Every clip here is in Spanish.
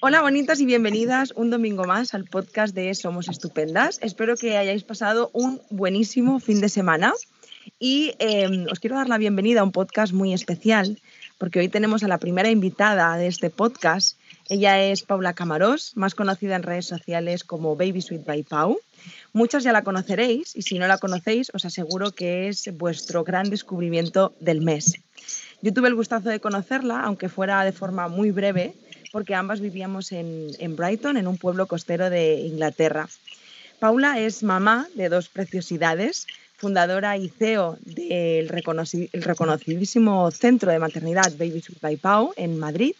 Hola bonitas y bienvenidas un domingo más al podcast de Somos Estupendas. Espero que hayáis pasado un buenísimo fin de semana y em, os quiero dar la bienvenida a un podcast muy especial porque hoy tenemos a la primera invitada de este podcast. Ella es Paula Camarós, más conocida en redes sociales como Baby Sweet by Pau. Muchas ya la conoceréis y si no la conocéis os aseguro que es vuestro gran descubrimiento del mes. Yo tuve el gustazo de conocerla, aunque fuera de forma muy breve, porque ambas vivíamos en, Brighton, en un pueblo costero de Inglaterra. Paula es mamá de dos preciosidades, fundadora y CEO del reconocidísimo centro de maternidad Baby by Pau en Madrid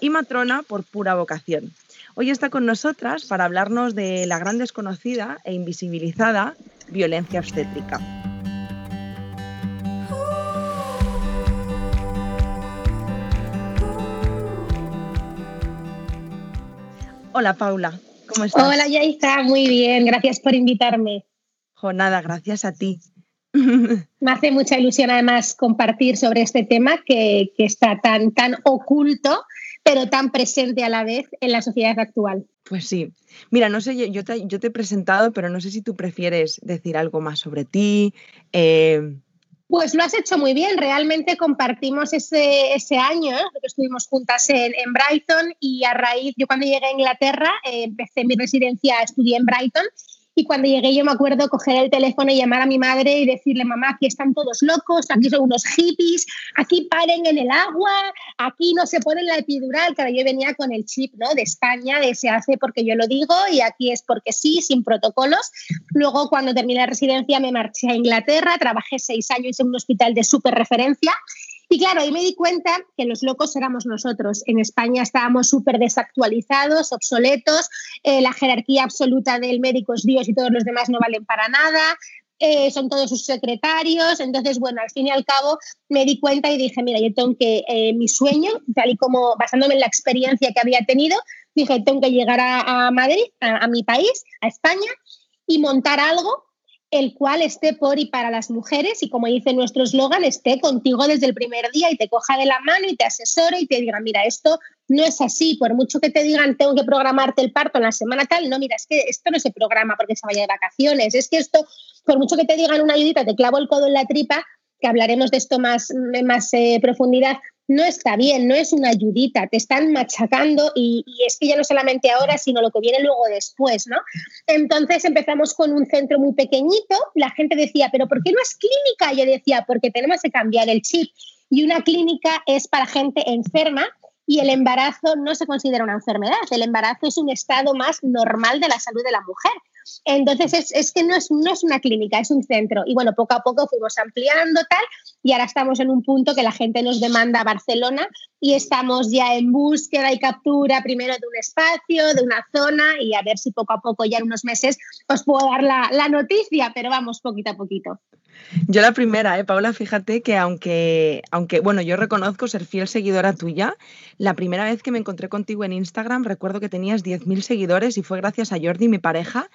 y matrona por pura vocación. Hoy está con nosotras para hablarnos de la gran desconocida e invisibilizada violencia obstétrica. Hola Paula, ¿cómo estás? Hola Yaisa, muy bien, gracias por invitarme. nada, gracias a ti. Me hace mucha ilusión además compartir sobre este tema que, está tan, tan oculto, pero tan presente a la vez en la sociedad actual. Pues sí. Mira, no sé, yo te, yo te he presentado, pero no sé si tú prefieres decir algo más sobre ti. Eh, pues lo has hecho muy bien. Realmente compartimos ese, ese año, ¿eh? estuvimos juntas en, en, Brighton y a raíz, yo cuando llegué a Inglaterra, eh, empecé mi residencia, estudié en Brighton y cuando llegué yo me acuerdo coger el teléfono y llamar a mi madre y decirle, mamá, aquí están todos locos, aquí son unos hippies, aquí paren en el agua, aquí no se ponen la epidural. Claro, yo venía con el chip ¿no? de España, de se hace porque yo lo digo y aquí es porque sí, sin protocolos. Luego, cuando terminé la residencia, me marché a Inglaterra, trabajé seis años en un hospital de súper referencia y claro, ahí me di cuenta que los locos éramos nosotros. En España estábamos súper desactualizados, obsoletos, eh, la jerarquía absoluta del médico es Dios y todos los demás no valen para nada. Eh, son todos sus secretarios. Entonces, bueno, al fin y al cabo me di cuenta y dije, mira, yo tengo que, eh, mi sueño, tal y como basándome en la experiencia que había tenido, dije, tengo que llegar a, Madrid, a mi país, a España, y montar algo el cual esté por y para las mujeres y como dice nuestro eslogan, esté contigo desde el primer día y te coja de la mano y te asesore y te diga, mira, esto no es así, por mucho que te digan, tengo que programarte el parto en la semana tal, no, mira, es que esto no se programa porque se vaya de vacaciones, es que esto, por mucho que te digan una ayudita, te clavo el codo en la tripa, que hablaremos de esto más, más eh, profundidad, no está bien, no es una ayudita, te están machacando y, es que ya no solamente ahora, sino lo que viene luego después, ¿no? Entonces empezamos con un centro muy pequeñito, la gente decía, pero ¿por qué no es clínica? Yo decía, porque tenemos que cambiar el chip y una clínica es para gente enferma y el embarazo no se considera una enfermedad, el embarazo es un estado más normal de la salud de la mujer. Entonces, es, que no es, no es una clínica, es un centro. Y bueno, poco a poco fuimos ampliando tal y ahora estamos en un punto que la gente nos demanda Barcelona y estamos ya en búsqueda y captura primero de un espacio, de una zona y a ver si poco a poco, ya en unos meses, os puedo dar la, la noticia, pero vamos poquito a poquito. Yo la primera, ¿eh, Paula, fíjate que aunque, aunque, bueno, yo reconozco ser fiel seguidora tuya, la primera vez que me encontré contigo en Instagram recuerdo que tenías 10.000 seguidores y fue gracias a Jordi, mi pareja,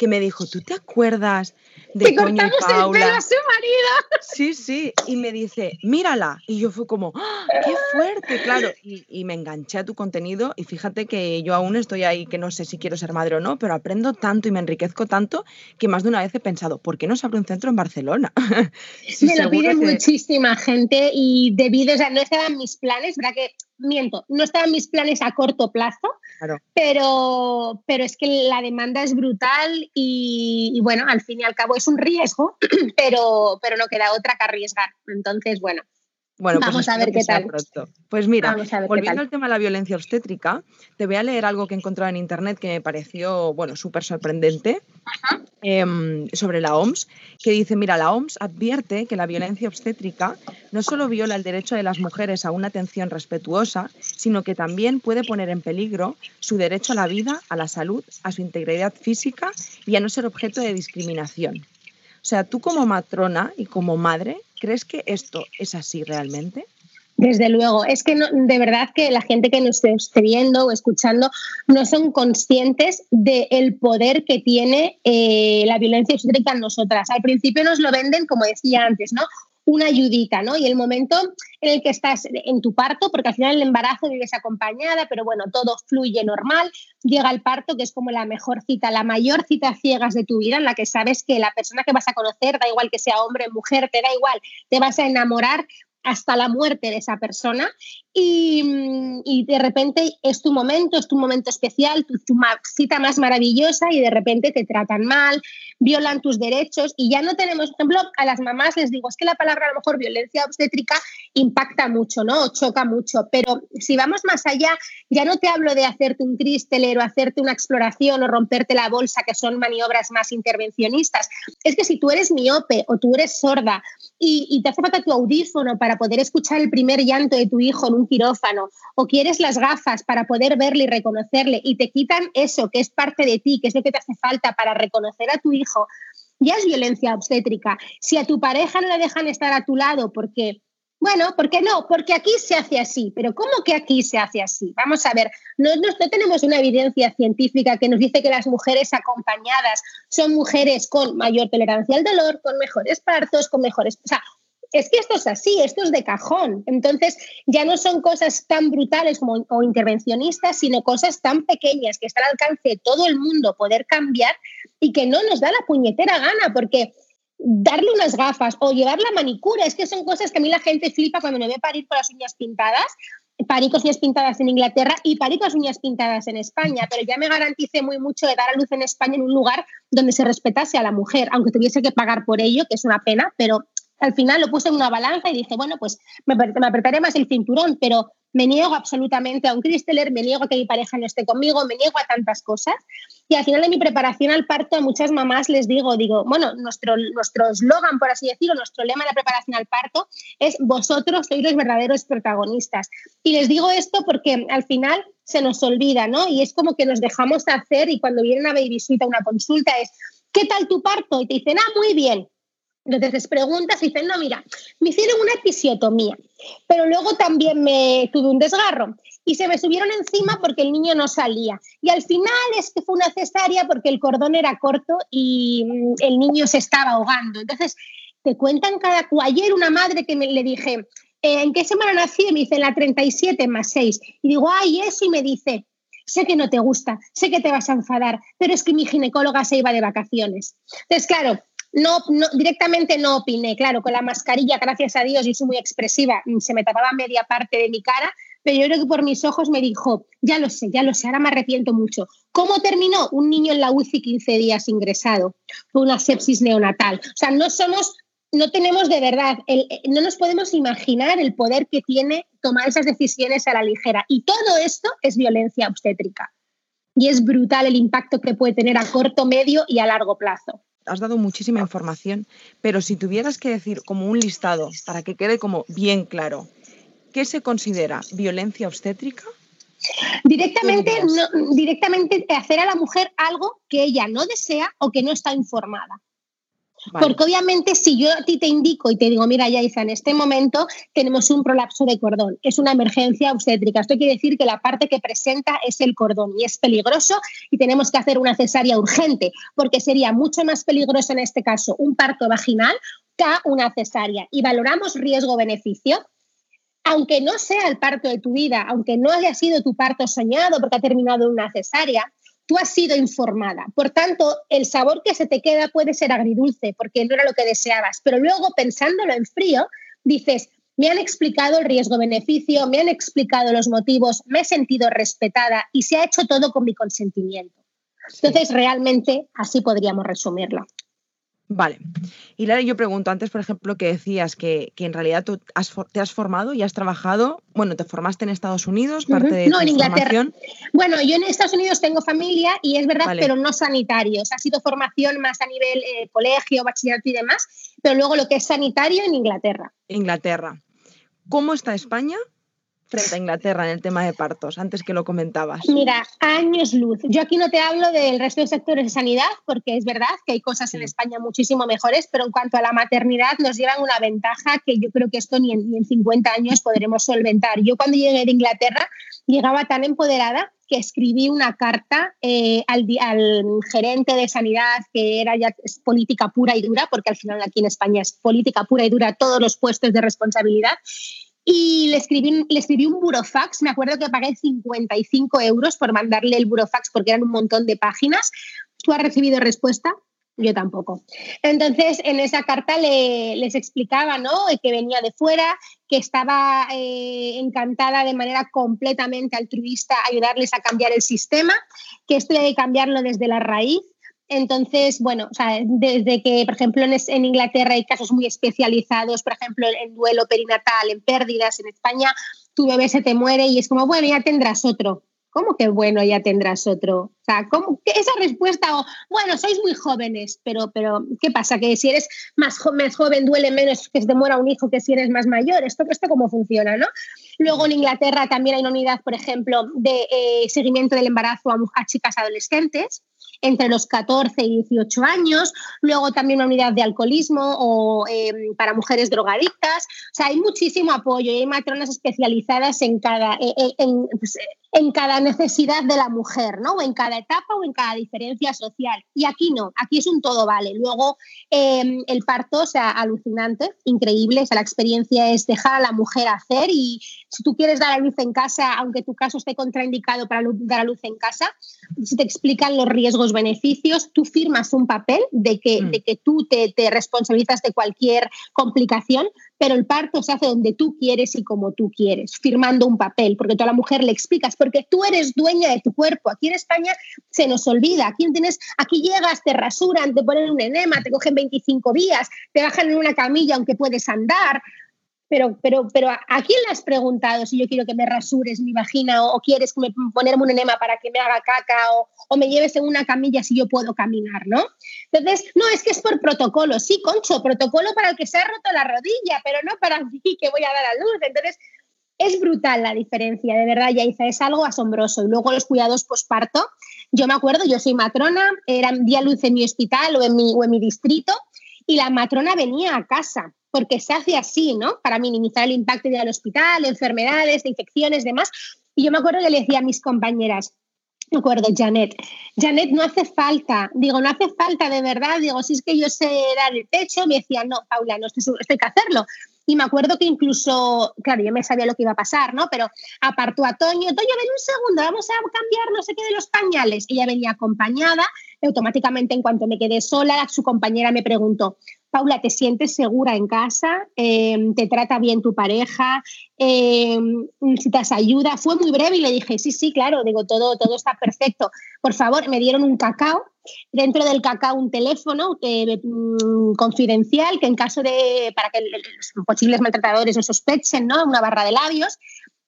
que me dijo, ¿tú te acuerdas de Toño y Paula? El su marido. Sí, sí, y me dice, mírala. Y yo fui como, ¡Ah, ¡qué fuerte! Claro, y, me enganché a tu contenido y fíjate que yo aún estoy ahí que no sé si quiero ser madre o no, pero aprendo tanto y me enriquezco tanto que más de una vez he pensado, ¿por qué no se abre un centro en Barcelona? me lo pide muchísima gente y debido, o sea, no estaban mis planes, ¿verdad que miento, no estaban mis planes a corto plazo, pero, pero es que la demanda es brutal y, bueno, al fin y al cabo es un riesgo, pero, pero no queda otra que arriesgar. Entonces, bueno, bueno, pues Vamos a ver qué tal. Pues mira, volviendo al tema de la violencia obstétrica, te voy a leer algo que he encontrado en internet que me pareció, bueno, súper sorprendente em, sobre la OMS, que dice, mira, la OMS advierte que la violencia obstétrica no solo viola el derecho de las mujeres a una atención respetuosa, sino que también puede poner en peligro su derecho a la vida, a la salud, a su integridad física y a no ser objeto de discriminación. O sea, tú como matrona y como madre ¿Crees que esto es así realmente? Desde luego, es que de verdad que la gente que nos esté viendo o escuchando no son conscientes del poder que tiene eh, la violencia obstétrica en nosotras. Al principio nos lo venden, como decía antes, ¿no? Una ayudita, ¿no? Y el momento en el que estás en tu parto, porque al final el embarazo vives acompañada, pero bueno, todo fluye normal, llega el parto, que es como la mejor cita, la mayor cita ciegas de tu vida, en la que sabes que la persona que vas a conocer, da igual que sea hombre, mujer, te da igual, te vas a enamorar hasta la muerte de esa persona y, y, de repente es tu momento, es tu momento especial, tu, tu, cita más maravillosa y de repente te tratan mal, violan tus derechos y ya no tenemos, por ejemplo, a las mamás les digo, es que la palabra a lo mejor violencia obstétrica impacta mucho, ¿no? O choca mucho, pero si vamos más allá, ya no te hablo de hacerte un cristel o hacerte una exploración o romperte la bolsa, que son maniobras más intervencionistas. Es que si tú eres miope o tú eres sorda y, y te hace falta tu audífono para poder escuchar el primer llanto de tu hijo en un quirófano o quieres las gafas para poder verle y reconocerle y te quitan eso que es parte de ti, que es lo que te hace falta para reconocer a tu hijo, ya es violencia obstétrica. Si a tu pareja no le dejan estar a tu lado porque, bueno, ¿por qué no? Porque aquí se hace así. Pero ¿cómo que aquí se hace así? Vamos a ver, no, no, tenemos una evidencia científica que nos dice que las mujeres acompañadas son mujeres con mayor tolerancia al dolor, con mejores partos, con mejores... O sea, es que esto es así, esto es de cajón. Entonces, ya no son cosas tan brutales o intervencionistas, sino cosas tan pequeñas que están al alcance de todo el mundo poder cambiar y que no nos da la puñetera gana, porque darle unas gafas o llevar la manicura, es que son cosas que a mí la gente flipa cuando me ve parir con las uñas pintadas. Parí con uñas pintadas en Inglaterra y parí con uñas pintadas en España, pero ya me garanticé muy mucho de dar a luz en España en un lugar donde se respetase a la mujer, aunque tuviese que pagar por ello, que es una pena, pero al final lo puse en una balanza y dije, bueno, pues me, me apretaré más el cinturón, pero me niego absolutamente a un Cristeler, me niego a que mi pareja no esté conmigo, me niego a tantas cosas. Y al final de mi preparación al parto a muchas mamás les digo, digo, bueno, nuestro nuestro eslogan, por así decirlo, nuestro lema de la preparación al parto es vosotros sois los verdaderos protagonistas. Y les digo esto porque al final se nos olvida, ¿no? Y es como que nos dejamos hacer y cuando vienen a Baby Suite a una consulta es, ¿qué tal tu parto? Y te dicen, ah, muy bien. Entonces preguntas y dicen, no, mira, me hicieron una episiotomía, pero luego también me tuve un desgarro y se me subieron encima porque el niño no salía. Y al final es que fue una cesárea porque el cordón era corto y mm, el niño se estaba ahogando. Entonces te cuentan cada... Ayer una madre que me, le dije, eh, ¿en qué semana nací? Me dice, la 37 más 6. Y digo, ay, eso, y me dice, sé que no te gusta, sé que te vas a enfadar, pero es que mi ginecóloga se iba de vacaciones. Entonces, claro, no, no, directamente no opiné, claro, con la mascarilla, gracias a Dios, y soy muy expresiva, mm, se me tapaba media parte de mi cara, pero yo creo que por mis ojos me dijo, ya lo sé, ya lo sé, ahora me arrepiento mucho. ¿Cómo terminó? Un niño en la UCI 15 días ingresado, fue una sepsis neonatal. O sea, no somos, no tenemos de verdad, el, eh, no nos podemos imaginar el poder que tiene tomar esas decisiones a la ligera. Y todo esto es violencia obstétrica. Y es brutal el impacto que puede tener a corto, medio y a largo plazo has dado muchísima información, pero si tuvieras que decir como un listado para que quede como bien claro, ¿qué se considera violencia obstétrica? Directamente, directamente hacer a la mujer algo que ella no desea o que no está informada. Porque obviamente si yo a ti te indico y te digo, mira, Yaiza, en este momento tenemos un prolapso de cordón, es una emergencia obstétrica. Esto quiere decir que la parte que presenta es el cordón y es peligroso y tenemos que hacer una cesárea urgente, porque sería mucho más peligroso en este caso un parto vaginal que una cesárea. Y valoramos riesgo-beneficio aunque no sea el parto de tu vida, aunque no haya sido tu parto soñado porque ha terminado una cesárea, tú has sido informada. Por tanto, el sabor que se te queda puede ser agridulce porque no era lo que deseabas, pero luego pensándolo en frío, dices, me han explicado el riesgo-beneficio, me han explicado los motivos, me he sentido respetada y se ha hecho todo con mi consentimiento. Entonces, realmente así podríamos resumirlo. Vale. Y Lara, yo pregunto antes, por ejemplo, que decías que, en realidad tú te has formado y has trabajado, bueno, te formaste en Estados Unidos, parte de No, en Inglaterra. Bueno, yo en Estados Unidos tengo familia y es verdad, pero no sanitarios. Ha sido formación más a nivel eh, colegio, bachillerato y demás, pero luego lo que es sanitario en Inglaterra. Inglaterra. ¿Cómo está España frente a Inglaterra en el tema de partos, antes que lo comentabas? Mira, años luz. Yo aquí no te hablo del resto de sectores de sanidad, porque es verdad que hay cosas en España muchísimo mejores, pero en cuanto a la maternidad nos llevan una ventaja que yo creo que esto ni en, ni en 50 años podremos solventar. Yo cuando llegué de Inglaterra llegaba tan empoderada que escribí una carta eh, al, al, gerente de sanidad, que era ya política pura y dura, porque al final aquí en España es política pura y dura todos los puestos de responsabilidad. Y le escribí, le escribí un burofax, me acuerdo que pagué 55 euros por mandarle el burofax porque eran un montón de páginas. ¿Tú has recibido respuesta? Yo tampoco. Entonces, en esa carta les explicaba ¿no? que venía de fuera, que estaba eh, encantada de manera completamente altruista ayudarles a cambiar el sistema, que esto hay que cambiarlo desde la raíz. Entonces, bueno, desde que, por ejemplo, en, Inglaterra hay casos muy especializados, por ejemplo, en duelo perinatal, en pérdidas, en España, tu bebé se te muere y es como, bueno, ya tendrás otro. ¿Cómo que bueno, ya tendrás otro? O sea, ¿cómo que esa respuesta o bueno, sois muy jóvenes, pero, pero ¿qué pasa? Que si eres más, joven duele menos que se te muera un hijo que si eres más mayor. ¿Esto, esto cómo funciona, no? Luego en Inglaterra también hay una unidad, por ejemplo, de eh, seguimiento del embarazo a, a chicas adolescentes entre los 14 y 18 años, luego también una unidad de alcoholismo o em, para mujeres drogadictas. O sea, hay muchísimo apoyo y hay matronas especializadas en cada, e, e, en, pues, en cada necesidad de la mujer, ¿no? O en cada etapa o en cada diferencia social. Y aquí no, aquí es un todo vale. Luego em, el parto, o sea, alucinante, increíble, o sea, la experiencia es dejar a la mujer hacer y si tú quieres dar a luz en casa, aunque tu caso esté contraindicado para dar a luz en casa, si te explican los riesgos, beneficios, tú firmas un papel de que, mm. de que tú te, te responsabilizas de cualquier complicación, pero el parto se hace donde tú quieres y como tú quieres, firmando un papel, porque tú a la mujer le explicas, porque tú eres dueña de tu cuerpo. Aquí en España se nos olvida, aquí, tienes, aquí llegas, te rasuran, te ponen un enema, te cogen 25 días, te bajan en una camilla aunque puedes andar, pero, pero, pero ¿a quién le has preguntado si yo quiero que me rasures mi vagina o, quieres ponerme un enema para que me haga caca o, o, me lleves en una camilla si yo puedo caminar, ¿no? Entonces, no, es que es por protocolo. Sí, concho, protocolo para el que se ha roto la rodilla, pero no para mí que voy a dar a luz. Entonces, es brutal la diferencia, de verdad, Yaiza, es algo asombroso. Y luego los cuidados posparto, yo me acuerdo, yo soy matrona, era día luz en mi hospital o en mi, o en mi distrito, y la matrona venía a casa porque se hace así, ¿no? Para minimizar el impacto del hospital, enfermedades, de infecciones, demás. Y yo me acuerdo que le decía a mis compañeras, me acuerdo, Janet, Janet, no hace falta, digo, no hace falta de verdad, digo, si es que yo sé dar el techo, me decía, no, Paula, no, esto, esto hay que hacerlo. Y me acuerdo que incluso, claro, yo me sabía lo que iba a pasar, ¿no? Pero apartó a Toño, Toño, ven un segundo, vamos a cambiar no sé qué de los pañales. Ella venía acompañada, automáticamente en cuanto me quedé sola, su compañera me preguntó, Paula, ¿te sientes segura en casa? Em, ¿Te trata bien tu pareja? ¿Necesitas ayuda? Fue muy breve y le dije, sí, sí, claro, digo, todo, todo está perfecto. Por favor, me dieron un cacao. Dentro del cacao un teléfono eh, mm, confidencial que en caso de, para que los posibles maltratadores no sospechen, ¿no? Una barra de labios.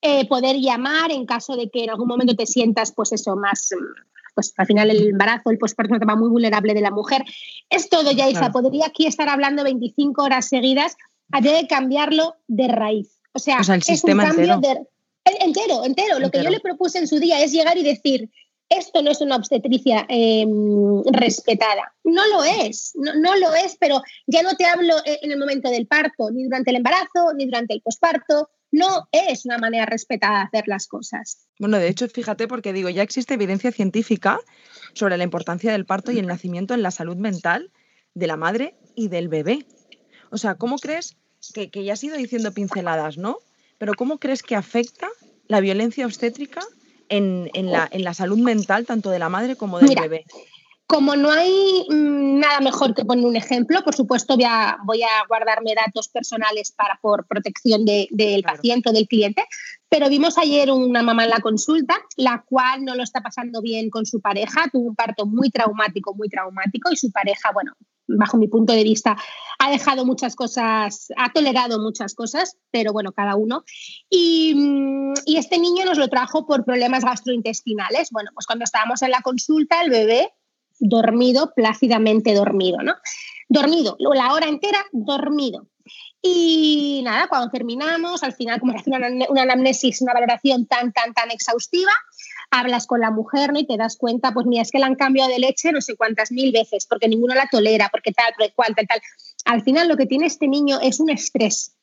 Eh, poder llamar en caso de que en algún momento te sientas, pues eso, más, pues al final el embarazo, el posparto es un tema muy vulnerable de la mujer. Es todo, Yaisa. Podría aquí estar hablando 25 horas seguidas. Habría que cambiarlo de raíz. O sea, es un cambio entero. de entero, entero. Lo que yo le propuse en su día es llegar y decir, esto no es una obstetricia em, respetada. No lo es, no, no, lo es, pero ya no te hablo en el momento del parto, ni durante el embarazo, ni durante el posparto, no es una manera respetada de hacer las cosas. Bueno, de hecho, fíjate, porque digo, ya existe evidencia científica sobre la importancia del parto y el nacimiento en la salud mental de la madre y del bebé. O sea, ¿cómo crees que, ya has ido diciendo pinceladas, ¿no? Pero ¿cómo crees que afecta la violencia obstétrica en, la, en la, salud mental tanto de la madre como del bebé? Como no hay mm, nada mejor que poner un ejemplo, por supuesto voy a, voy a guardarme datos personales para, por protección del paciente o del cliente, pero vimos ayer una mamá en la consulta, la cual no lo está pasando bien con su pareja, tuvo un parto muy traumático, muy traumático y su pareja, bueno, bajo mi punto de vista, ha dejado muchas cosas, ha tolerado muchas cosas, pero bueno, cada uno. Y, mm, y, este niño nos lo trajo por problemas gastrointestinales. Bueno, pues cuando estábamos en la consulta, el bebé dormido, plácidamente dormido, ¿no? Dormido, la hora entera dormido. Y nada, cuando terminamos, al final, como hace una, anamnesis, una valoración tan, tan, tan exhaustiva, hablas con la mujer ¿no? y te das cuenta, pues mira, es que la han cambiado de leche no sé cuántas mil veces, porque ninguno la tolera, porque tal, porque cual, tal. Al final lo que tiene este niño es un estrés.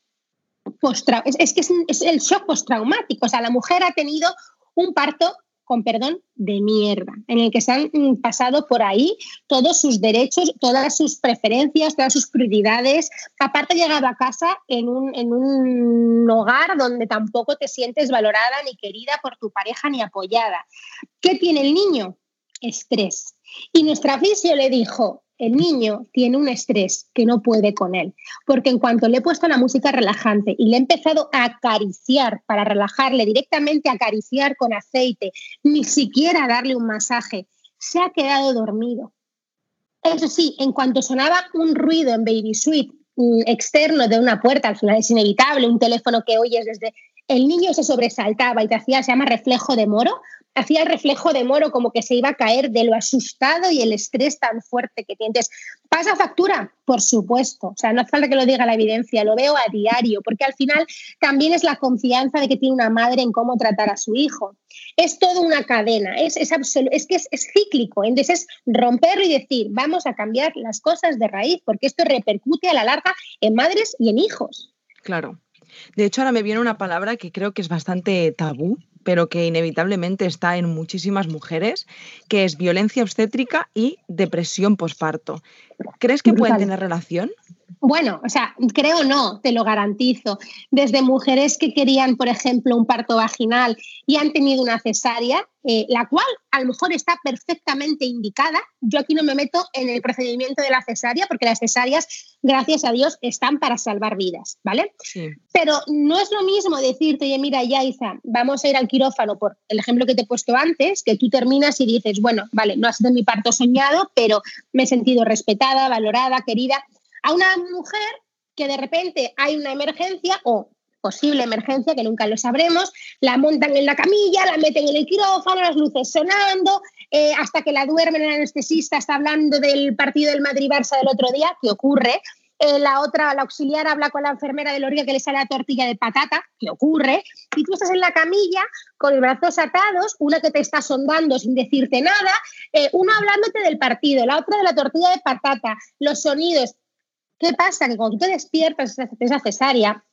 Es, es, que es, es el shock postraumático. O sea, la mujer ha tenido un parto con perdón, de mierda, en el que se han mm, pasado por ahí todos sus derechos, todas sus preferencias, todas sus prioridades. Aparte, llegado a casa en un, en un hogar donde tampoco te sientes valorada ni querida por tu pareja ni apoyada. ¿Qué tiene el niño? Estrés. Y nuestra fisio le dijo, el niño tiene un estrés que no puede con él, porque en cuanto le he puesto la música relajante y le he empezado a acariciar para relajarle directamente, acariciar con aceite, ni siquiera darle un masaje, se ha quedado dormido. Eso sí, en cuanto sonaba un ruido en Baby Suite mm, externo de una puerta, al final es inevitable, un teléfono que oyes desde... El niño se sobresaltaba y te hacía, se llama reflejo de moro, hacía el reflejo de Moro como que se iba a caer de lo asustado y el estrés tan fuerte que tiene. ¿pasa factura? Por supuesto. O sea, no hace falta que lo diga la evidencia, lo veo a diario, porque al final también es la confianza de que tiene una madre en cómo tratar a su hijo. Es toda una cadena, es, es, es que es, es cíclico. Entonces es romperlo y decir, vamos a cambiar las cosas de raíz, porque esto repercute a la larga en madres y en hijos. Claro. De hecho, ahora me viene una palabra que creo que es bastante tabú, pero que inevitablemente está en muchísimas mujeres, que es violencia obstétrica y depresión posparto. ¿Crees que pueden tener relación? Bueno, o sea, creo no, te lo garantizo. Desde mujeres que querían, por ejemplo, un parto vaginal y han tenido una cesárea, eh, la cual a lo mejor está perfectamente indicada. Yo aquí no me meto en el procedimiento de la cesárea porque las cesáreas, gracias a Dios, están para salvar vidas, ¿vale? Pero no es lo mismo decirte, oye, mira, Yaiza, vamos a ir al quirófano por el ejemplo que te he puesto antes, que tú terminas y dices, bueno, vale, no ha sido mi parto soñado, pero me he sentido respetada, valorada, querida a una mujer que de repente hay una emergencia o posible emergencia, que nunca lo sabremos, la montan en la camilla, la meten en el quirófano, las luces sonando, eh, hasta que la duermen, el anestesista está hablando del partido del Madrid-Barça del otro día, que ocurre, eh, la otra, la auxiliar, habla con la enfermera del orilla que le sale la tortilla de patata, que ocurre, y tú estás en la camilla con los brazos atados, una que te está sondando sin decirte nada, eh, una hablándote del partido, la otra de la tortilla de patata, los sonidos, ¿Qué pasa? Que cuando tú te despiertas de esa cesárea,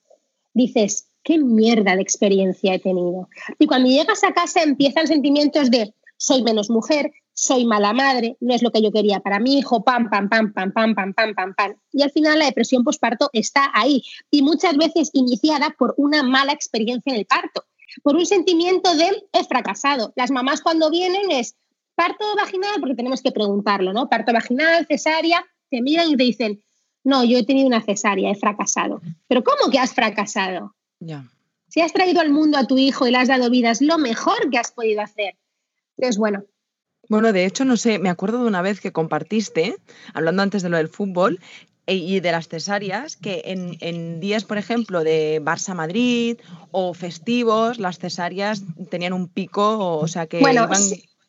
dices, qué mierda de experiencia he tenido. Y cuando llegas a casa empiezan sentimientos de soy menos mujer, soy mala madre, no es lo que yo quería para mi hijo, pam, pam, pam, pam, pam, pam, pam, pam, pam. Y al final la depresión postparto está ahí y muchas veces iniciada por una mala experiencia en el parto, por un sentimiento de he fracasado. Las mamás cuando vienen es parto vaginal, porque tenemos que preguntarlo, ¿no? Parto vaginal, cesárea, te miran y te dicen, no, yo he tenido una cesárea, he fracasado. Pero ¿cómo que has fracasado? Ya. Si has traído al mundo a tu hijo y le has dado vida, es lo mejor que has podido hacer. Entonces, bueno. Bueno, de hecho, no sé, me acuerdo de una vez que compartiste, hablando antes de lo del fútbol, e, y de las cesáreas, que en, días, por ejemplo, de Barça-Madrid o festivos, las cesáreas tenían un pico, o sea, que, iban,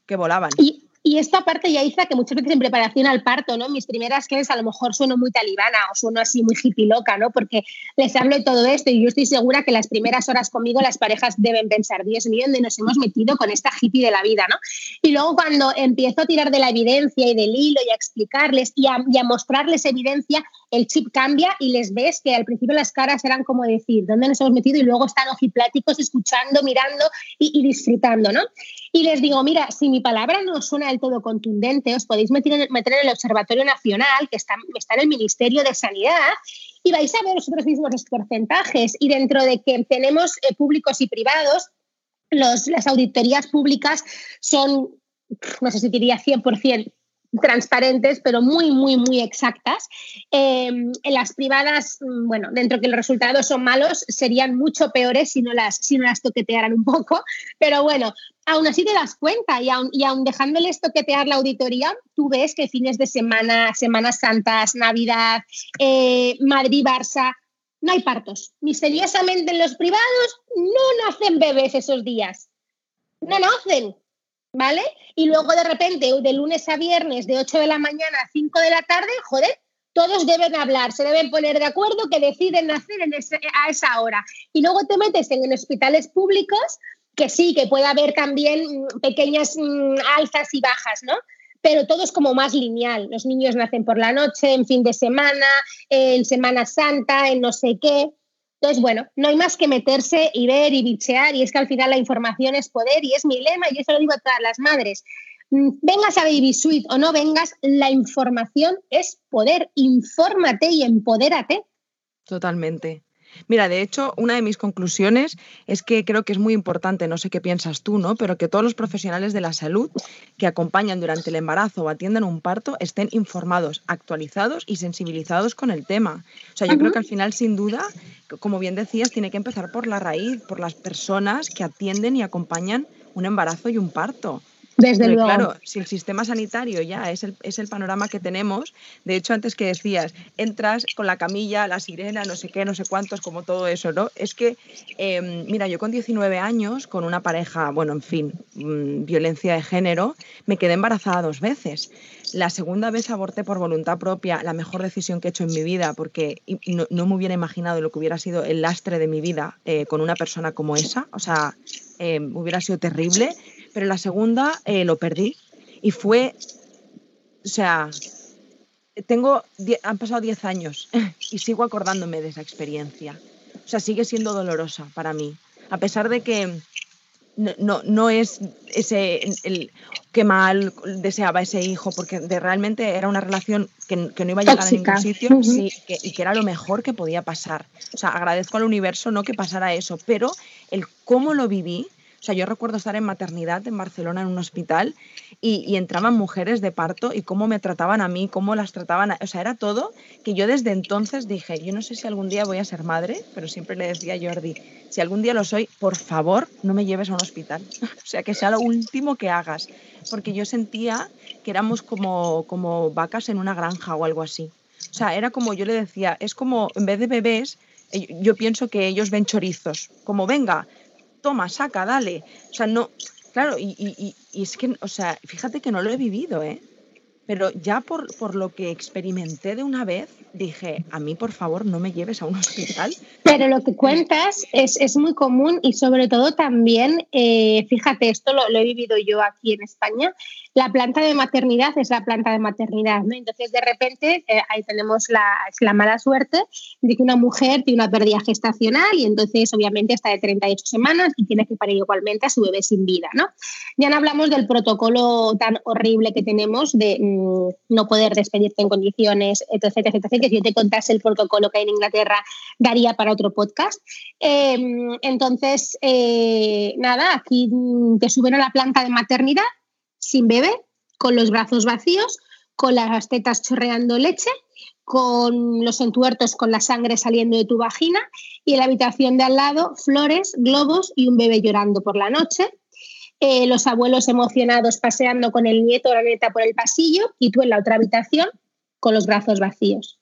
que volaban. Y esta parte ya hizo que muchas veces en preparación al parto, ¿no? mis primeras clases a lo mejor sueno muy talibana o sueno así muy hippie loca, ¿no? Porque les hablo de todo esto y yo estoy segura que las primeras horas conmigo las parejas deben pensar, Dios mío, ¿dónde nos hemos metido con esta hippie de la vida, ¿no? Y luego cuando empiezo a tirar de la evidencia y del hilo y a explicarles y a, mostrarles evidencia, el chip cambia y les ves que al principio las caras eran como decir, ¿dónde nos hemos metido? Y luego están ojipláticos escuchando, mirando y, y disfrutando, ¿no? Y les digo, mira, si mi palabra no suena todo contundente, os podéis meter en, el Observatorio Nacional, que está, está en el Ministerio de Sanidad, y vais a ver vosotros mismos los porcentajes. Y dentro de que tenemos eh, públicos y privados, los, las auditorías públicas son, no sé si diría 100% transparentes, pero muy, muy, muy exactas. Em, en las privadas, mm, bueno, dentro que los resultados son malos, serían mucho peores si no las, si no las toquetearan un poco. Pero bueno, aún así te das cuenta y aún, y dejándoles toquetear la auditoría, tú ves que fines de semana, Semanas Santas, Navidad, eh, Madrid-Barça, no hay partos. Misteriosamente en los privados no nacen bebés esos días. No nacen. ¿Vale? Y luego de repente, de lunes a viernes, de 8 de la mañana a 5 de la tarde, joder, todos deben hablar, se deben poner de acuerdo que deciden hacer a esa hora. Y luego te metes en, hospitales públicos, que sí, que puede haber también mm, pequeñas mm, alzas y bajas, ¿no? Pero todo es como más lineal. Los niños nacen por la noche, en fin de semana, en Semana Santa, en no sé qué. Entonces, bueno, no hay más que meterse y ver y bichear, y es que al final la información es poder, y es mi lema, y eso lo digo a todas las madres. Mm, vengas a Baby Sweet o no vengas, la información es poder. Infórmate y empodérate. Totalmente. Mira, de hecho, una de mis conclusiones es que creo que es muy importante, no sé qué piensas tú, ¿no? Pero que todos los profesionales de la salud que acompañan durante el embarazo o atienden un parto estén informados, actualizados y sensibilizados con el tema. O sea, yo creo que al final, sin duda, como bien decías, tiene que empezar por la raíz, por las personas que atienden y acompañan un embarazo y un parto. Desde luego. Claro, si el sistema sanitario ya es el, es el panorama que tenemos, de hecho, antes que decías, entras con la camilla, la sirena, no sé qué, no sé cuántos, como todo eso, ¿no? Es que, em, mira, yo con 19 años, con una pareja, bueno, en fin, mm, violencia de género, me quedé embarazada dos veces. La segunda vez aborté por voluntad propia, la mejor decisión que he hecho en mi vida, porque no, no me hubiera imaginado lo que hubiera sido el lastre de mi vida eh, con una persona como esa. O sea, em, hubiera sido terrible pero la segunda eh, lo perdí y fue, o sea, tengo, han pasado 10 años y sigo acordándome de esa experiencia. O sea, sigue siendo dolorosa para mí, a pesar de que no, no, es ese el, que mal deseaba ese hijo, porque de, realmente era una relación que, que no iba a llegar a ningún sitio sí, que, y que era lo mejor que podía pasar. O sea, agradezco al universo no que pasara eso, pero el cómo lo viví o sea, yo recuerdo estar en maternidad en Barcelona en un hospital y, entraban mujeres de parto y cómo me trataban a mí, cómo las trataban. o sea, era todo que yo desde entonces dije, yo no sé si algún día voy a ser madre, pero siempre le decía a Jordi, si algún día lo soy, por favor, no me lleves a un hospital. o sea, que sea lo último que hagas. Porque yo sentía que éramos como, como vacas en una granja o algo así. O sea, era como yo le decía, es como en vez de bebés, eh, yo pienso que ellos ven chorizos, como venga, toma, saca, dale. O sea, no, claro, y, y, y, es que, o sea, fíjate que no lo he vivido, ¿eh? Pero ya por, por lo que experimenté de una vez, dije, a mí por favor no me lleves a un hospital. Pero lo que cuentas es, es muy común y sobre todo también, eh, fíjate, esto lo, he vivido yo aquí en España, la planta de maternidad es la planta de maternidad, ¿no? Entonces, de repente, eh, ahí tenemos la, la, mala suerte de que una mujer tiene una pérdida gestacional y entonces, obviamente, está de 38 semanas y tiene que parir igualmente a su bebé sin vida, ¿no? Ya no hablamos del protocolo tan horrible que tenemos de no poder despedirte en condiciones, etc, etc, etc, que si yo te contase el protocolo que hay en Inglaterra, daría para otro podcast. Eh, entonces, eh, nada, aquí te suben a la planta de maternidad sin bebé, con los brazos vacíos, con las tetas chorreando leche, con los entuertos con la sangre saliendo de tu vagina y en la habitación de al lado flores, globos y un bebé llorando por la noche. Eh, los abuelos emocionados paseando con el nieto o la nieta por el pasillo y tú en la otra habitación con los brazos vacíos.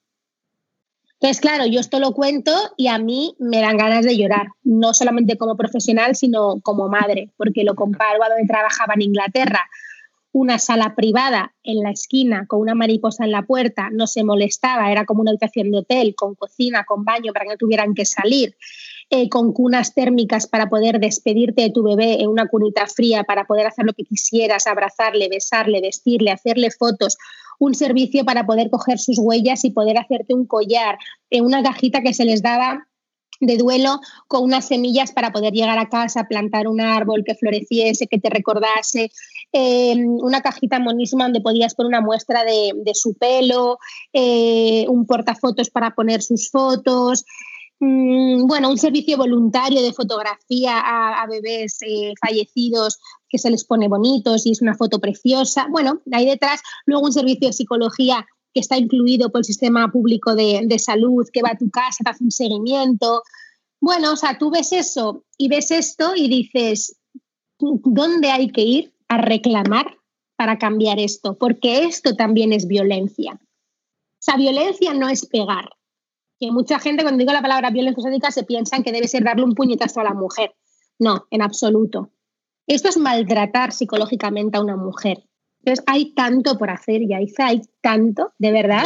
Entonces, claro, yo esto lo cuento y a mí me dan ganas de llorar, no solamente como profesional, sino como madre, porque lo comparo a donde trabajaba en Inglaterra, una sala privada en la esquina con una mariposa en la puerta, no se molestaba, era como una habitación de hotel, con cocina, con baño para que no tuvieran que salir, eh, con cunas térmicas para poder despedirte de tu bebé en una cunita fría, para poder hacer lo que quisieras, abrazarle, besarle, vestirle, hacerle fotos, un servicio para poder coger sus huellas y poder hacerte un collar, en una cajita que se les daba de duelo con unas semillas para poder llegar a casa, plantar un árbol que floreciese, que te recordase, eh, una cajita monísima donde podías poner una muestra de, de su pelo, eh, un portafotos para poner sus fotos. Mm, bueno, un servicio voluntario de fotografía a, bebés eh, fallecidos que se les pone bonitos y es una foto preciosa. Bueno, ahí detrás, luego un servicio de psicología que está incluido por el sistema público de, de, salud, que va a tu casa, te hace un seguimiento. Bueno, o sea, tú ves eso y ves esto y dices, ¿dónde hay que ir a reclamar para cambiar esto? Porque esto también es violencia. O sea, violencia no es pegar. Que mucha gente cuando digo la palabra violencia sádica se piensan que debe ser darle un puñetazo a la mujer. No, en absoluto. Esto es maltratar psicológicamente a una mujer. Entonces, hay tanto por hacer, Yaiza, hay tanto, de verdad,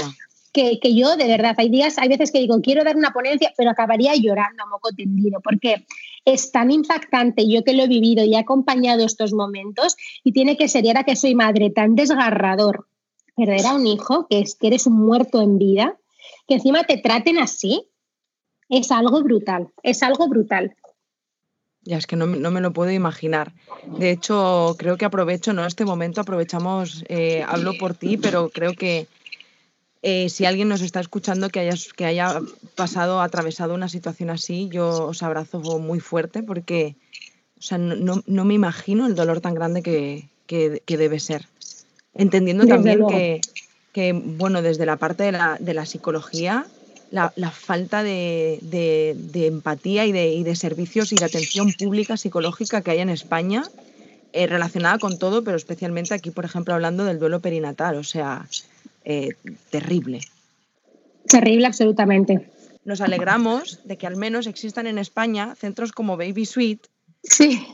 que, que, yo, de verdad, hay días, hay veces que digo, quiero dar una ponencia, pero acabaría llorando a moco tendido, porque es tan impactante, yo que lo he vivido y he acompañado estos momentos, y tiene que ser, y ahora que soy madre, tan desgarrador perder a un hijo, que es que eres un muerto en vida, que encima te traten así, Es algo brutal, es algo brutal. Ya es que no, me lo puedo imaginar. De hecho, creo que aprovecho, ¿no? Este momento aprovechamos, eh, hablo por ti, pero creo que eh, si alguien nos está escuchando que, que haya pasado, atravesado una situación así, yo os abrazo muy fuerte porque o sea, no, me imagino el dolor tan grande que, debe ser. Entendiendo también que, bueno, desde la parte de la, de la psicología, la, falta de, empatía y de, de, servicios y de atención pública psicológica que hay en España, eh, relacionada con todo, pero especialmente aquí, por ejemplo, hablando del duelo perinatal, o sea, eh, terrible. Terrible, absolutamente. Nos alegramos de que al menos existan en España centros como Baby Suite, sí.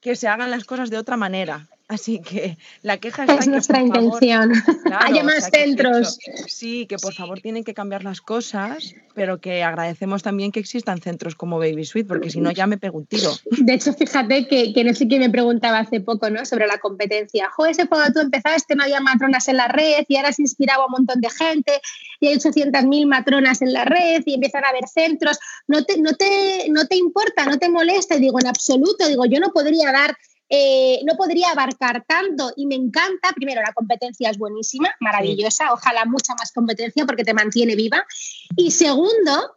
que se hagan las cosas de otra manera, Así que la queja está es nuestra intención. Haya más centros. sí, que por favor tienen que cambiar las cosas, pero que agradecemos también que existan centros como Baby Suite, porque si no ya me pego un tiro. De hecho, fíjate que, que no sé quién me preguntaba hace poco ¿no? sobre la competencia. Joder, ese cuando tú empezaste no había matronas en la red y ahora se inspiraba a un montón de gente y hay 800.000 matronas en la red y empiezan a haber centros. No te, no, te, no te importa, no te molesta. digo, en absoluto, digo, yo no podría dar eh, no podría abarcar tanto y me encanta, primero, la competencia es buenísima, maravillosa, ojalá mucha más competencia porque te mantiene viva. Y segundo,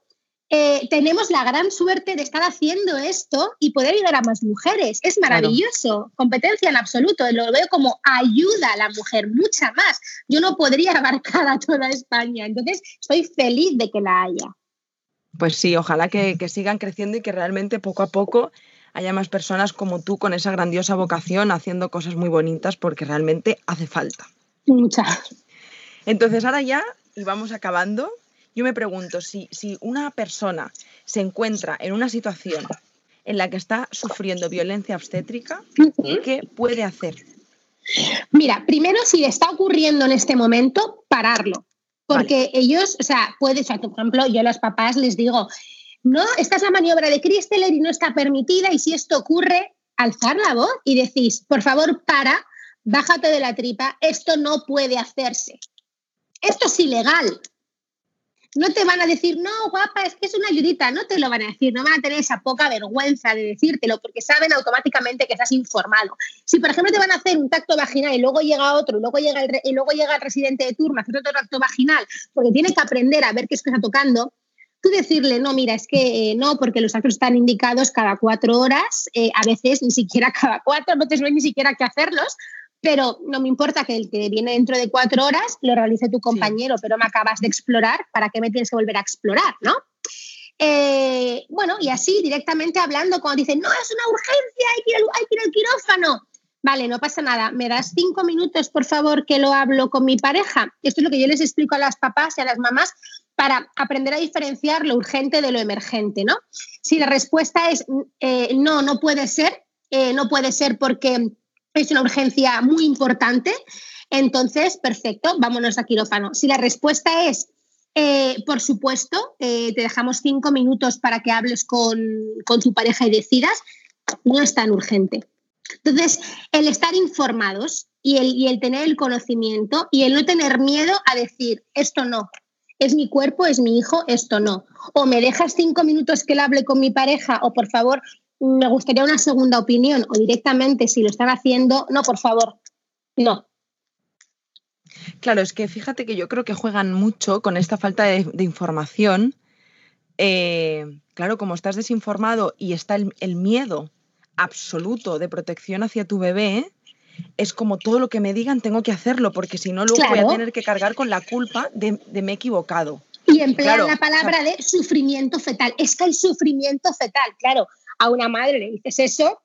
eh, tenemos la gran suerte de estar haciendo esto y poder ayudar a más mujeres. Es maravilloso. Competencia en absoluto. Lo veo como ayuda a la mujer, mucha más. Yo no podría abarcar a toda España. Entonces, estoy feliz de que la haya. Pues sí, ojalá que sigan creciendo y que realmente poco a poco haya más personas como tú con esa grandiosa vocación haciendo cosas muy bonitas porque realmente hace falta. Muchas. Entonces ahora ya, y vamos acabando, yo me pregunto si, si una persona se encuentra en una situación en la que está sufriendo violencia obstétrica, ¿qué puede hacer? Mira, primero si le está ocurriendo en este momento, pararlo. Porque ellos, o sea, puede, o por ejemplo, yo a los papás les digo, no, esta es la maniobra de Christeler y no está permitida y si esto ocurre, alzar la voz y decís, por favor, para, bájate de la tripa, esto no puede hacerse. Esto es ilegal. No te van a decir, no, guapa, es que es una ayudita, no te lo van a decir, no van a tener esa poca vergüenza de decírtelo porque saben automáticamente que estás informado. Si, por ejemplo, te van a hacer un tacto vaginal y luego llega otro, y luego llega el, y luego llega el residente de turno a hacer otro tacto vaginal porque tiene que aprender a ver qué es que está tocando, tú decirle, no, mira, es que eh, no, porque los actos están indicados cada cuatro horas, eh, a veces ni siquiera cada cuatro, no te ni siquiera qué hacerlos, pero no me importa que el que viene dentro de cuatro horas lo realice tu compañero, pero me acabas de explorar, ¿para qué me tienes que volver a explorar, no? Eh, bueno, y así directamente hablando, cuando dicen, no, es una urgencia, hay que ir, hay que ir al quirófano. Vale, no pasa nada. ¿Me das cinco minutos, por favor, que lo hablo con mi pareja? Esto es lo que yo les explico a las papás y a las mamás para aprender a diferenciar lo urgente de lo emergente, ¿no? Si la respuesta es eh, no, no puede ser, eh, no puede ser porque es una urgencia muy importante, entonces, perfecto, vámonos a quirófano. Si la respuesta es eh, por supuesto, te dejamos cinco minutos para que hables con, con, tu pareja y decidas. No es tan urgente. Entonces, el estar informados y el, y el tener el conocimiento y el no tener miedo a decir, esto no, es mi cuerpo, es mi hijo, esto no. O me dejas cinco minutos que le hable con mi pareja, o por favor, me gustaría una segunda opinión, o directamente, si lo están haciendo, no, por favor, no. Claro, es que fíjate que yo creo que juegan mucho con esta falta de, información. Eh, claro, como estás desinformado y está el miedo absoluto de protección hacia tu bebé, es como todo lo que me digan tengo que hacerlo, porque si no, luego voy a tener que cargar con la culpa de, me he equivocado. Y emplean la palabra de sufrimiento fetal. Es que hay sufrimiento fetal, claro. A una madre le dices eso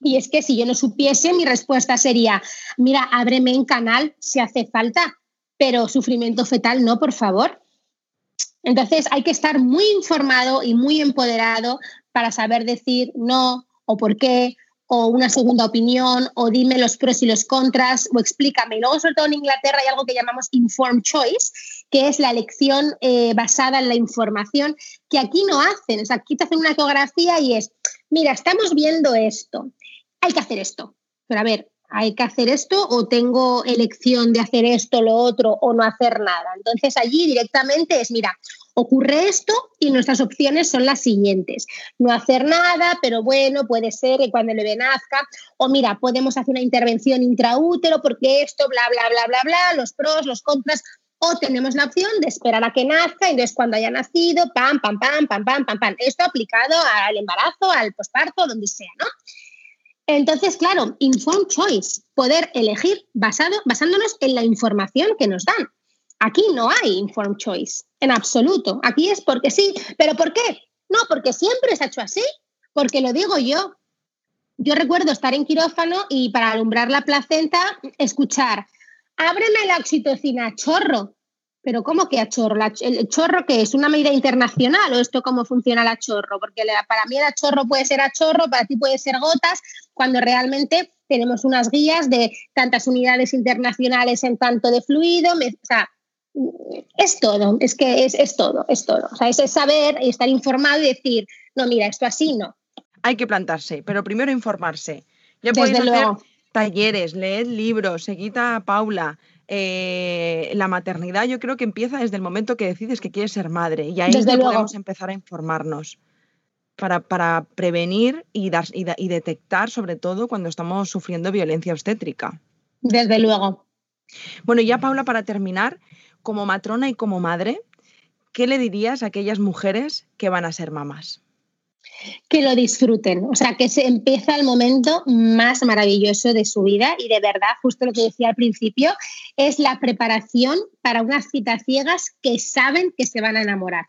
y es que si yo no supiese, mi respuesta sería, mira, ábreme en canal si hace falta, pero sufrimiento fetal no, por favor. Entonces hay que estar muy informado y muy empoderado para saber decir no o por qué o una segunda opinión, o dime los pros y los contras, o explícame. Y luego, sobre todo en Inglaterra, hay algo que llamamos informed choice, que es la elección eh, basada en la información, que aquí no hacen. O sea, aquí te hacen una ecografía y es, mira, estamos viendo esto, hay que hacer esto. Pero a ver, hay que hacer esto o tengo elección de hacer esto, lo otro o no hacer nada. Entonces allí directamente es, mira, ocurre esto y nuestras opciones son las siguientes. No hacer nada, pero bueno, puede ser que cuando el bebé nazca, o mira, podemos hacer una intervención intraútero porque esto, bla, bla, bla, bla, bla, los pros, los contras, o tenemos la opción de esperar a que nazca y entonces cuando haya nacido, pam, pam, pam, pam, pam, pam, pam. Esto aplicado al embarazo, al posparto, donde sea, ¿no? Entonces, claro, informed choice, poder elegir basado, basándonos en la información que nos dan. Aquí no hay informed choice, en absoluto. Aquí es porque sí, pero ¿por qué? No, porque siempre se ha hecho así, porque lo digo yo. Yo recuerdo estar en quirófano y para alumbrar la placenta escuchar, ábreme la oxitocina, chorro. Pero ¿cómo que a chorro? ¿El chorro que es una medida internacional o esto cómo funciona la chorro? Porque para mí el chorro puede ser a chorro, para ti puede ser gotas, cuando realmente tenemos unas guías de tantas unidades internacionales en tanto de fluido. o sea, es todo, es que es, todo, es todo. O sea, es saber y estar informado y decir, no, mira, esto así no. Hay que plantarse, pero primero informarse. Ya podéis hacer talleres, leed libros, seguid a Paula, eh, la maternidad yo creo que empieza desde el momento que decides que quieres ser madre y ahí podemos empezar a informarnos para, prevenir y, dar, y, detectar sobre todo cuando estamos sufriendo violencia obstétrica. Desde luego. Bueno, ya Paula, para terminar, como matrona y como madre, ¿qué le dirías a aquellas mujeres que van a ser mamás? que lo disfruten, o sea, que se empieza el momento más maravilloso de su vida y de verdad, justo lo que decía al principio, es la preparación para unas citas ciegas que saben que se van a enamorar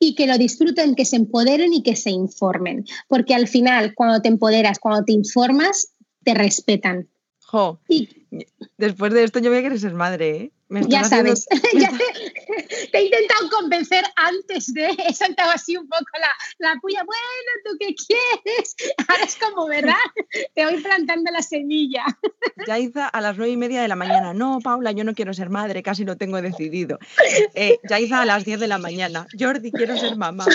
y que lo disfruten, que se empoderen y que se informen, porque al final, cuando te empoderas, cuando te informas, te respetan. Jo, después de esto yo voy a querer ser madre, ¿eh? ya sabes, ya te, he intentado convencer antes de, he saltado así un poco la, la puya, bueno, ¿tú qué quieres? Ahora es como, ¿verdad? Te voy plantando la semilla. Ya hizo a las nueve y media de la mañana, no, Paula, yo no quiero ser madre, casi lo tengo decidido. Eh, ya hizo a las diez de la mañana, Jordi, quiero ser mamá.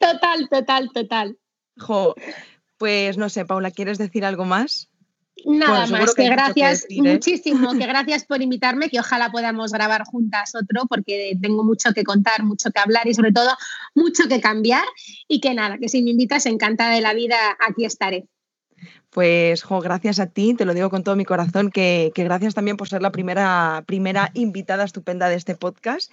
Total, total, total. Jo, pues no sé, Paula, ¿quieres decir algo más? Nada más, que, gracias ¿eh? muchísimo, que gracias por invitarme, que ojalá podamos grabar juntas otro, porque tengo mucho que contar, mucho que hablar y sobre todo mucho que cambiar. Y que nada, que si me invitas, encantada de la vida, aquí estaré. Pues, jo, gracias a ti, te lo digo con todo mi corazón, que, gracias también por ser la primera, primera invitada estupenda de este podcast.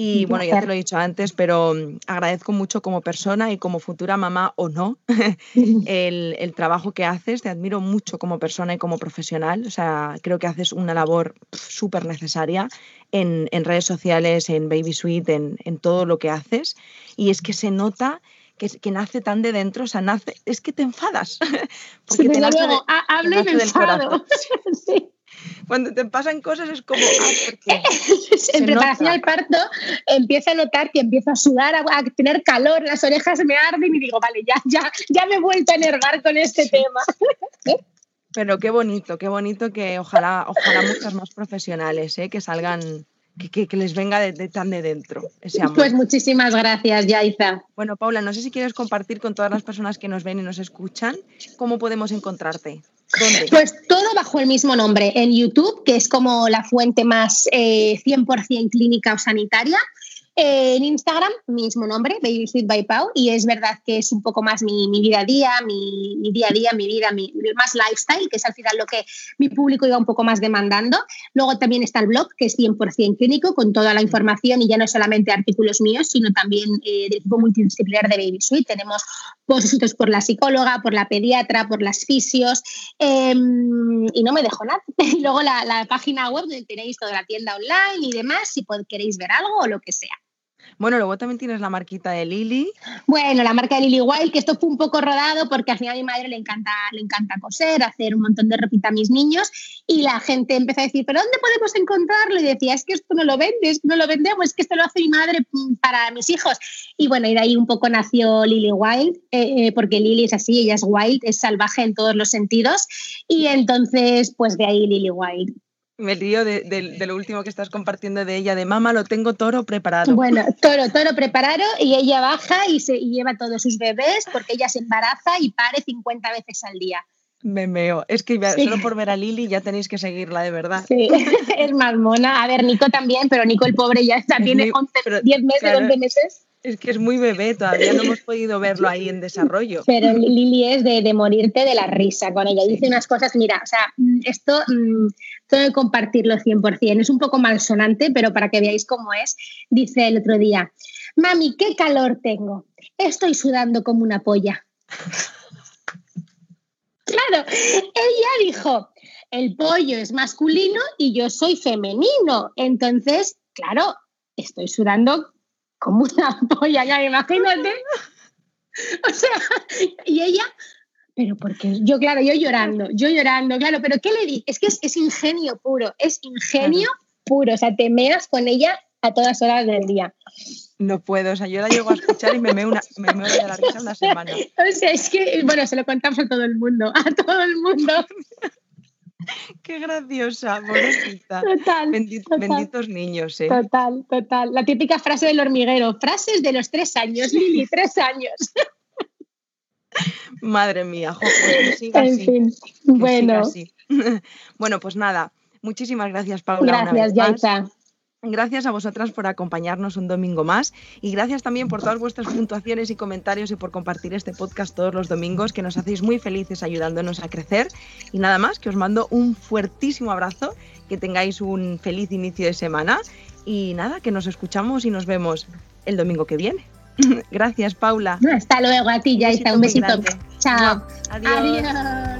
Y bueno, ya te lo he dicho antes, pero mm, agradezco mucho como persona y como futura mamá o no el, trabajo que haces. Te admiro mucho como persona y como profesional. O sea, creo que haces una labor súper necesaria en, redes sociales, en Baby Suite, en, en todo lo que haces. Y es que se nota que, nace tan de dentro, o sea, nace, es que te enfadas. Porque te nace luego, hablo y me enfado. Cuando te pasan cosas es como... Ah, en preparación al parto empiezo a notar que empiezo a sudar, a, tener calor, las orejas me arden y digo, vale, ya, ya, ya me he vuelto a enervar con este tema. Pero qué bonito, qué bonito que ojalá, ojalá muchas más profesionales ¿eh? que salgan que, les venga de, tan de dentro ese amor. Pues muchísimas gracias, Yaiza. Bueno, Paula, no sé si quieres compartir con todas las personas que nos ven y nos escuchan cómo podemos encontrarte. ¿Dónde? Pues todo bajo el mismo nombre, en YouTube, que es como la fuente más 100% eh, clínica o sanitaria en Instagram, mismo nombre, Baby by Pau, y es verdad que es un poco más mi, vida a día, mi, día a día, mi vida, mi, más lifestyle, que es al final lo que mi público iba un poco más demandando. Luego también está el blog, que es 100% clínico, con toda la información y ya no solamente artículos míos, sino también eh, del equipo multidisciplinar de Baby Suite. Tenemos posts por la psicóloga, por la pediatra, por las fisios, em, y no me dejo nada. Y luego la página web donde tenéis toda la tienda online y demás, si queréis ver algo o lo que sea. Bueno, luego también tienes la marquita de Lily. Bueno, la marca de Lily Wild, que esto fue un poco rodado porque al final a mi madre le encanta, le encanta coser, hacer un montón de ropita a mis niños y la gente empezó a decir, ¿pero dónde podemos encontrarlo? Y decía, es que esto no lo vendes, no lo vendemos, es que esto lo hace mi madre para mis hijos. Y bueno, y de ahí un poco nació Lily Wild, eh, eh, porque Lily es así, ella es wild, es salvaje en todos los sentidos. Y entonces, pues de ahí Lily Wild. Me lío de, lo último que estás compartiendo de ella, de mamá, lo tengo toro preparado. Bueno, toro, toro preparado y ella baja y, se, y lleva todos sus bebés porque ella se embaraza y pare 50 veces al día. Me meo. Es que solo por ver a Lili ya tenéis que seguirla, de verdad. Sí, es más mona. A ver, Nico también, pero Nico el pobre ya está, tiene 10 meses, 11 meses. Es que es muy bebé, todavía no hemos podido verlo ahí en desarrollo. Pero Lili es de, morirte de la risa con ella. Dice unas cosas, mira, o sea, mm, esto mm, tengo que compartirlo 100%. Es un poco malsonante, pero para que veáis cómo es, dice el otro día, mami, qué calor tengo. Estoy sudando como una polla. Claro, ella dijo, el pollo es masculino y yo soy femenino. Entonces, claro, estoy sudando como una polla, ya imagínate. O sea, y ella, pero porque yo, claro, yo llorando, yo llorando, claro, pero ¿qué le di? Es que es, ingenio puro, es ingenio puro, o sea, te meas con ella a todas horas del día. No puedo, o sea, yo la llego a escuchar y me meo, una, me meo de la risa una semana. O sea, es que, bueno, se lo contamos a todo el mundo, a todo el mundo. Qué graciosa, pobrecita. Total, Benditos niños, ¿eh? Total, total. La típica frase del hormiguero. Frases de los tres años, Lili, tres años. Madre mía, jo, pues en Fin. bueno. bueno, pues nada. Muchísimas gracias, Paula. Gracias, Yaita. Gracias a vosotras por acompañarnos un domingo más y gracias también por todas vuestras puntuaciones y comentarios y por compartir este podcast todos los domingos que nos hacéis muy felices ayudándonos a crecer. Y nada más, que os mando un fuertísimo abrazo, que tengáis un feliz inicio de semana y nada, que nos escuchamos y nos vemos el domingo que viene. gracias, Paula. Hasta luego a ti, ya está. Un besito. Chao. Adiós.